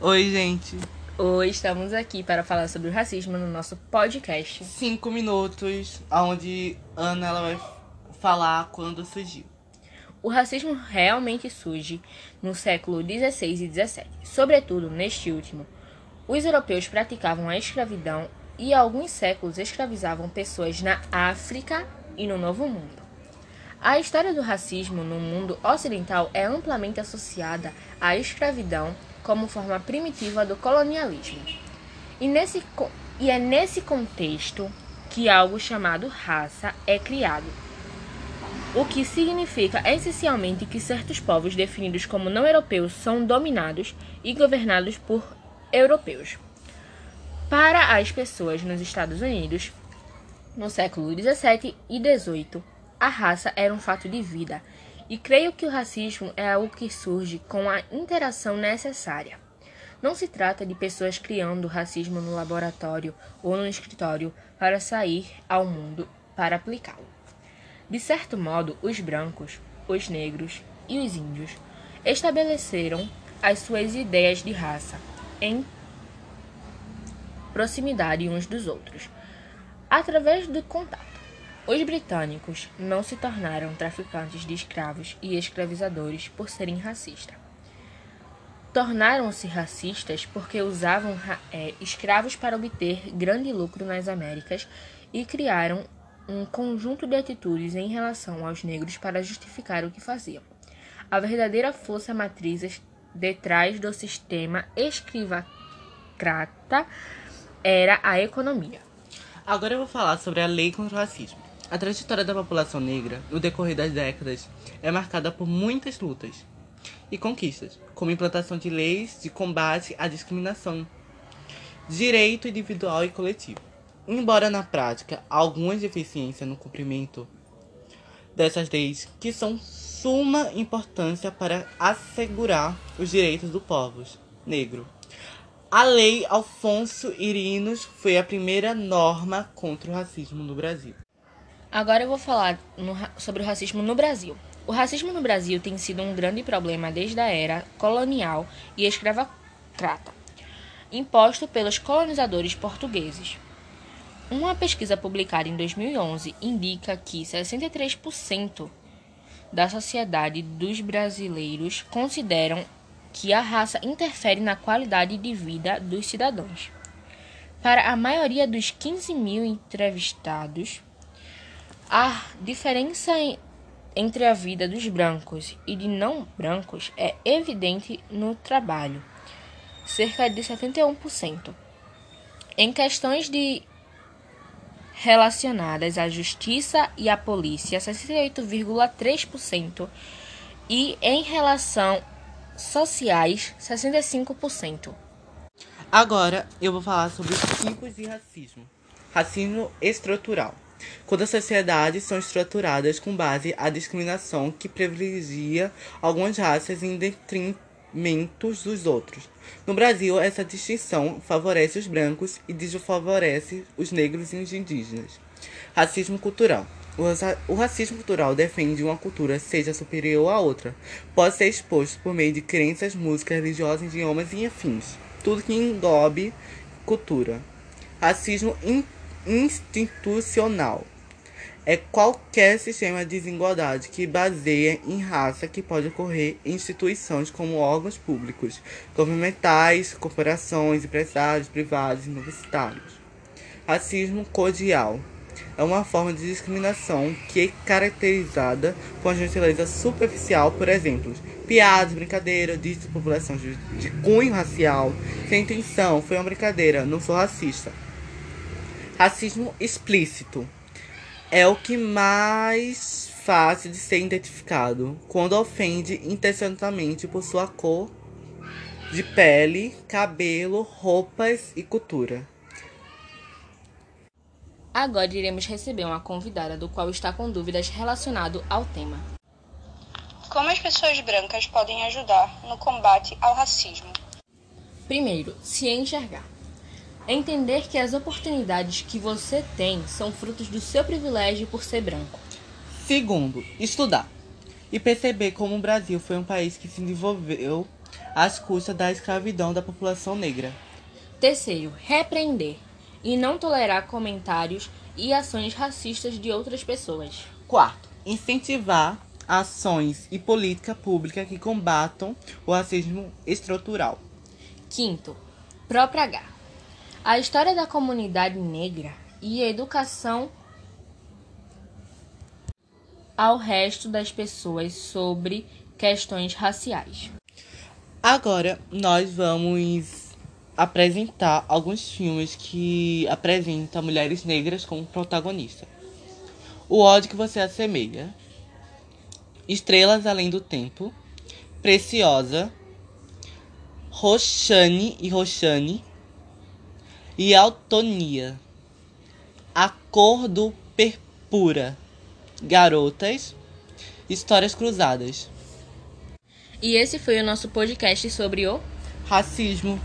Oi, gente. Hoje estamos aqui para falar sobre o racismo no nosso podcast. Cinco minutos, onde Ana ela vai falar quando surgiu. O racismo realmente surge no século XVI e XVII. Sobretudo neste último, os europeus praticavam a escravidão e há alguns séculos escravizavam pessoas na África e no Novo Mundo. A história do racismo no mundo ocidental é amplamente associada à escravidão como forma primitiva do colonialismo. E, nesse, e é nesse contexto que algo chamado raça é criado, o que significa essencialmente que certos povos definidos como não europeus são dominados e governados por europeus. Para as pessoas nos Estados Unidos, no século XVII e XVIII, a raça era um fato de vida, e creio que o racismo é algo que surge com a interação necessária. Não se trata de pessoas criando racismo no laboratório ou no escritório para sair ao mundo para aplicá-lo. De certo modo, os brancos, os negros e os índios estabeleceram as suas ideias de raça em proximidade uns dos outros, através do contato. Os britânicos não se tornaram traficantes de escravos e escravizadores por serem racistas. Tornaram-se racistas porque usavam é, escravos para obter grande lucro nas Américas e criaram um conjunto de atitudes em relação aos negros para justificar o que faziam. A verdadeira força matriz detrás do sistema escravocrata era a economia. Agora eu vou falar sobre a lei contra o racismo. A trajetória da população negra, no decorrer das décadas, é marcada por muitas lutas e conquistas, como implantação de leis de combate à discriminação, direito individual e coletivo. Embora na prática algumas deficiências no cumprimento dessas leis que são suma importância para assegurar os direitos do povo negro. A Lei Alfonso Irinos foi a primeira norma contra o racismo no Brasil. Agora eu vou falar no, sobre o racismo no Brasil. O racismo no Brasil tem sido um grande problema desde a era colonial e escravocrata, imposto pelos colonizadores portugueses. Uma pesquisa publicada em 2011 indica que 63% da sociedade dos brasileiros consideram que a raça interfere na qualidade de vida dos cidadãos. Para a maioria dos 15 mil entrevistados, a diferença entre a vida dos brancos e de não brancos é evidente no trabalho, cerca de 71%. Em questões de relacionadas à justiça e à polícia, 68,3%, e em relação sociais, 65%. Agora eu vou falar sobre os tipos de racismo. Racismo estrutural quando as sociedades são estruturadas com base à discriminação que privilegia algumas raças em detrimento dos outros. No Brasil, essa distinção favorece os brancos e desfavorece os negros e os indígenas. Racismo cultural. O racismo cultural defende uma cultura seja superior à outra. Pode ser exposto por meio de crenças, músicas religiosas, idiomas e afins. Tudo que englobe cultura. Racismo institucional é qualquer sistema de desigualdade que baseia em raça que pode ocorrer em instituições como órgãos públicos, governamentais, corporações, empresários, privados e universitários. Racismo codial é uma forma de discriminação que é caracterizada por uma gentileza superficial, por exemplo, piadas, brincadeira, de população de cunho racial, sem intenção, foi uma brincadeira, não sou racista. Racismo explícito é o que mais fácil de ser identificado quando ofende intencionalmente por sua cor de pele, cabelo, roupas e cultura. Agora iremos receber uma convidada do qual está com dúvidas relacionado ao tema. Como as pessoas brancas podem ajudar no combate ao racismo? Primeiro, se enxergar. Entender que as oportunidades que você tem são frutos do seu privilégio por ser branco. Segundo, estudar. E perceber como o Brasil foi um país que se desenvolveu às custas da escravidão da população negra. Terceiro, repreender e não tolerar comentários e ações racistas de outras pessoas. Quarto, incentivar ações e política pública que combatam o racismo estrutural. Quinto, propagar a história da comunidade negra e a educação ao resto das pessoas sobre questões raciais. Agora nós vamos apresentar alguns filmes que apresentam mulheres negras como protagonista. O ódio que você assemelha. Estrelas Além do Tempo. Preciosa. Roxane e Roxane. E Autonia. A Cor do Perpura. Garotas. Histórias Cruzadas. E esse foi o nosso podcast sobre o Racismo.